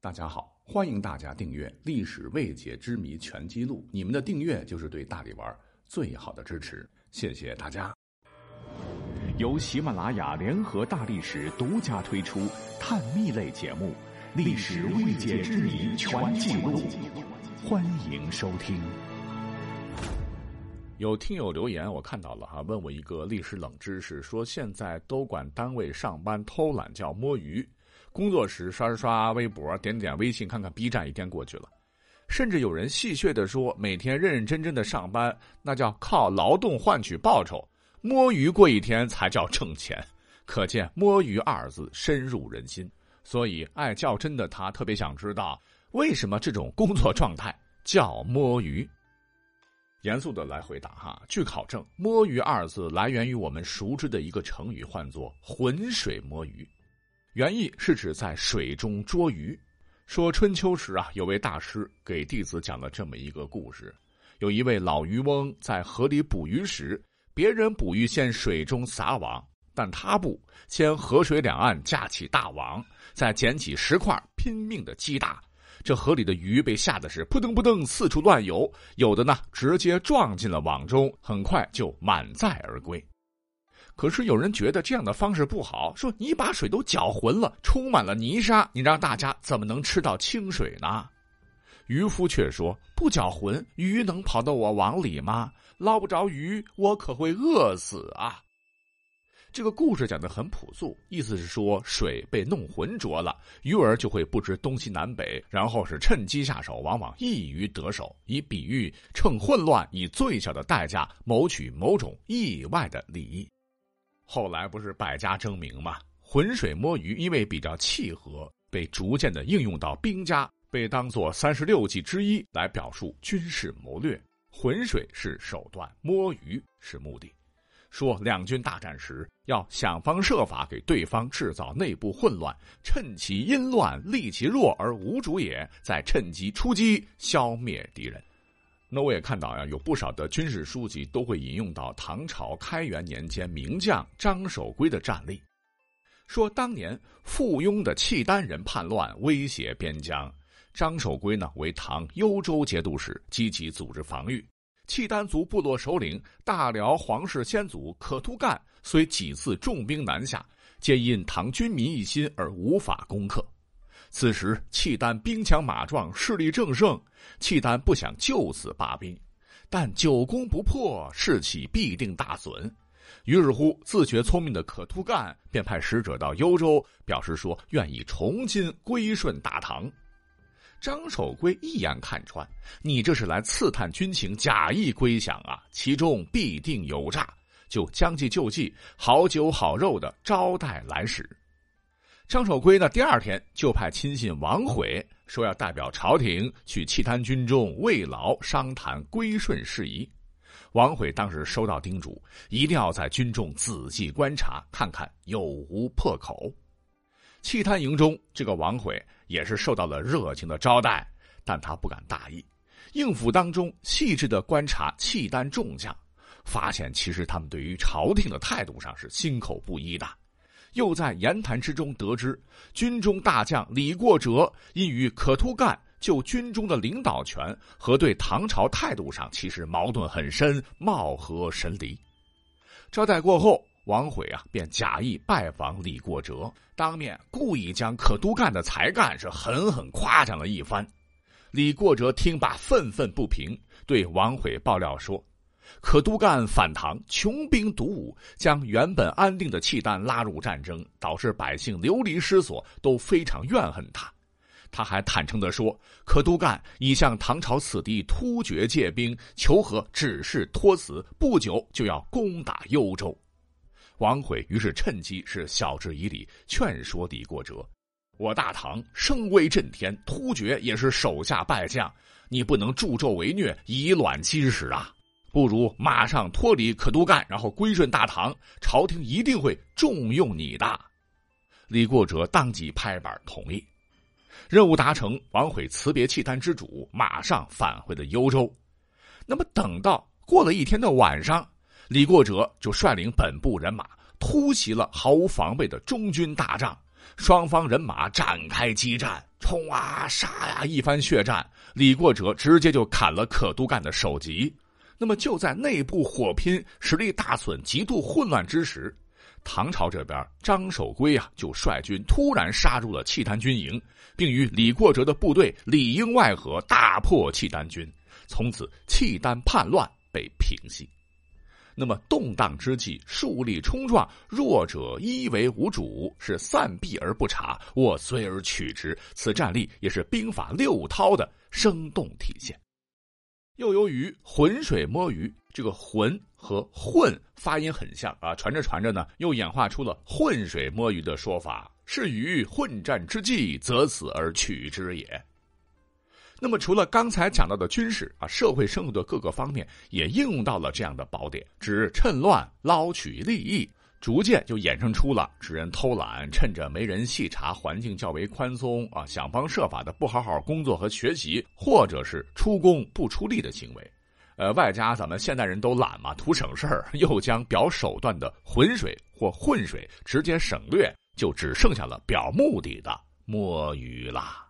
大家好，欢迎大家订阅《历史未解之谜全记录》，你们的订阅就是对大力丸最好的支持，谢谢大家。由喜马拉雅联合大历史独家推出探秘类节目《历史未解之谜全记录》，欢迎收听。有听友留言，我看到了哈，问我一个历史冷知识，说现在都管单位上班偷懒叫摸鱼。工作时刷刷微博，点点微信，看看 B 站，一天过去了。甚至有人戏谑的说，每天认认真真的上班，那叫靠劳动换取报酬，摸鱼过一天才叫挣钱。可见“摸鱼”二字深入人心。所以爱较真的他特别想知道，为什么这种工作状态叫摸鱼？严肃的来回答哈，据考证，“摸鱼”二字来源于我们熟知的一个成语，唤作“浑水摸鱼”。原意是指在水中捉鱼。说春秋时啊，有位大师给弟子讲了这么一个故事：有一位老渔翁在河里捕鱼时，别人捕鱼先水中撒网，但他不，先河水两岸架起大网，再捡起石块拼命的击打。这河里的鱼被吓得是扑腾扑腾四处乱游，有的呢直接撞进了网中，很快就满载而归。可是有人觉得这样的方式不好，说你把水都搅浑了，充满了泥沙，你让大家怎么能吃到清水呢？渔夫却说不搅浑，鱼能跑到我网里吗？捞不着鱼，我可会饿死啊！这个故事讲的很朴素，意思是说水被弄浑浊了，鱼儿就会不知东西南北，然后是趁机下手，往往一鱼得手，以比喻趁混乱，以最小的代价谋取某种意外的利益。后来不是百家争鸣吗？浑水摸鱼，因为比较契合，被逐渐的应用到兵家，被当作三十六计之一来表述军事谋略。浑水是手段，摸鱼是目的。说两军大战时，要想方设法给对方制造内部混乱，趁其阴乱，利其弱而无主也，再趁机出击，消灭敌人。那我也看到呀，有不少的军事书籍都会引用到唐朝开元年间名将张守珪的战例，说当年附庸的契丹人叛乱，威胁边疆，张守珪呢为唐幽州节度使，积极组织防御。契丹族部落首领大辽皇室先祖可突干虽几次重兵南下，皆因唐军民一心而无法攻克。此时契丹兵强马壮，势力正盛。契丹不想就此罢兵，但久攻不破，士气必定大损。于是乎，自觉聪明的可突干便派使者到幽州，表示说愿意重新归顺大唐。张守珪一眼看穿，你这是来刺探军情，假意归降啊！其中必定有诈，就将计就计，好酒好肉的招待来使。张守珪呢，第二天就派亲信王悔说要代表朝廷去契丹军中慰劳商谈归顺事宜。王悔当时收到叮嘱，一定要在军中仔细观察，看看有无破口。契丹营中，这个王悔也是受到了热情的招待，但他不敢大意，应府当中细致的观察契丹众将，发现其实他们对于朝廷的态度上是心口不一的。又在言谈之中得知，军中大将李过哲因与可突干就军中的领导权和对唐朝态度上其实矛盾很深，貌合神离。招待过后，王悔啊便假意拜访李过哲，当面故意将可图干的才干是狠狠夸奖了一番。李过哲听罢愤愤不平，对王悔爆料说。可都干反唐，穷兵黩武，将原本安定的契丹拉入战争，导致百姓流离失所，都非常怨恨他。他还坦诚地说，可都干已向唐朝此地突厥借兵求和，只是托辞，不久就要攻打幽州。王悔于是趁机是晓之以理，劝说李过哲：“我大唐声威震天，突厥也是手下败将，你不能助纣为虐，以卵击石啊！”不如马上脱离可都干，然后归顺大唐，朝廷一定会重用你的。李过哲当即拍板同意，任务达成。王悔辞别契丹之主，马上返回了幽州。那么，等到过了一天的晚上，李过哲就率领本部人马突袭了毫无防备的中军大帐，双方人马展开激战，冲啊杀呀，一番血战，李过哲直接就砍了可都干的首级。那么就在内部火拼、实力大损、极度混乱之时，唐朝这边张守珪啊就率军突然杀入了契丹军营，并与李过哲的部队里应外合，大破契丹军。从此，契丹叛乱被平息。那么动荡之际，树立冲撞，弱者一为无主，是散避而不察，我随而取之。此战例也是兵法六韬的生动体现。又由于浑水摸鱼，这个“浑”和“混”发音很像啊，传着传着呢，又演化出了“浑水摸鱼”的说法，是于混战之际，择此而取之也。那么，除了刚才讲到的军事啊，社会生活的各个方面也应用到了这样的宝典，指趁乱捞取利益，逐渐就衍生出了指人偷懒，趁着没人细查、环境较为宽松啊，想方设法的不好好工作和学习，或者是出工不出力的行为。呃，外加咱们现代人都懒嘛，图省事儿，又将表手段的浑水或混水直接省略，就只剩下了表目的的摸鱼啦。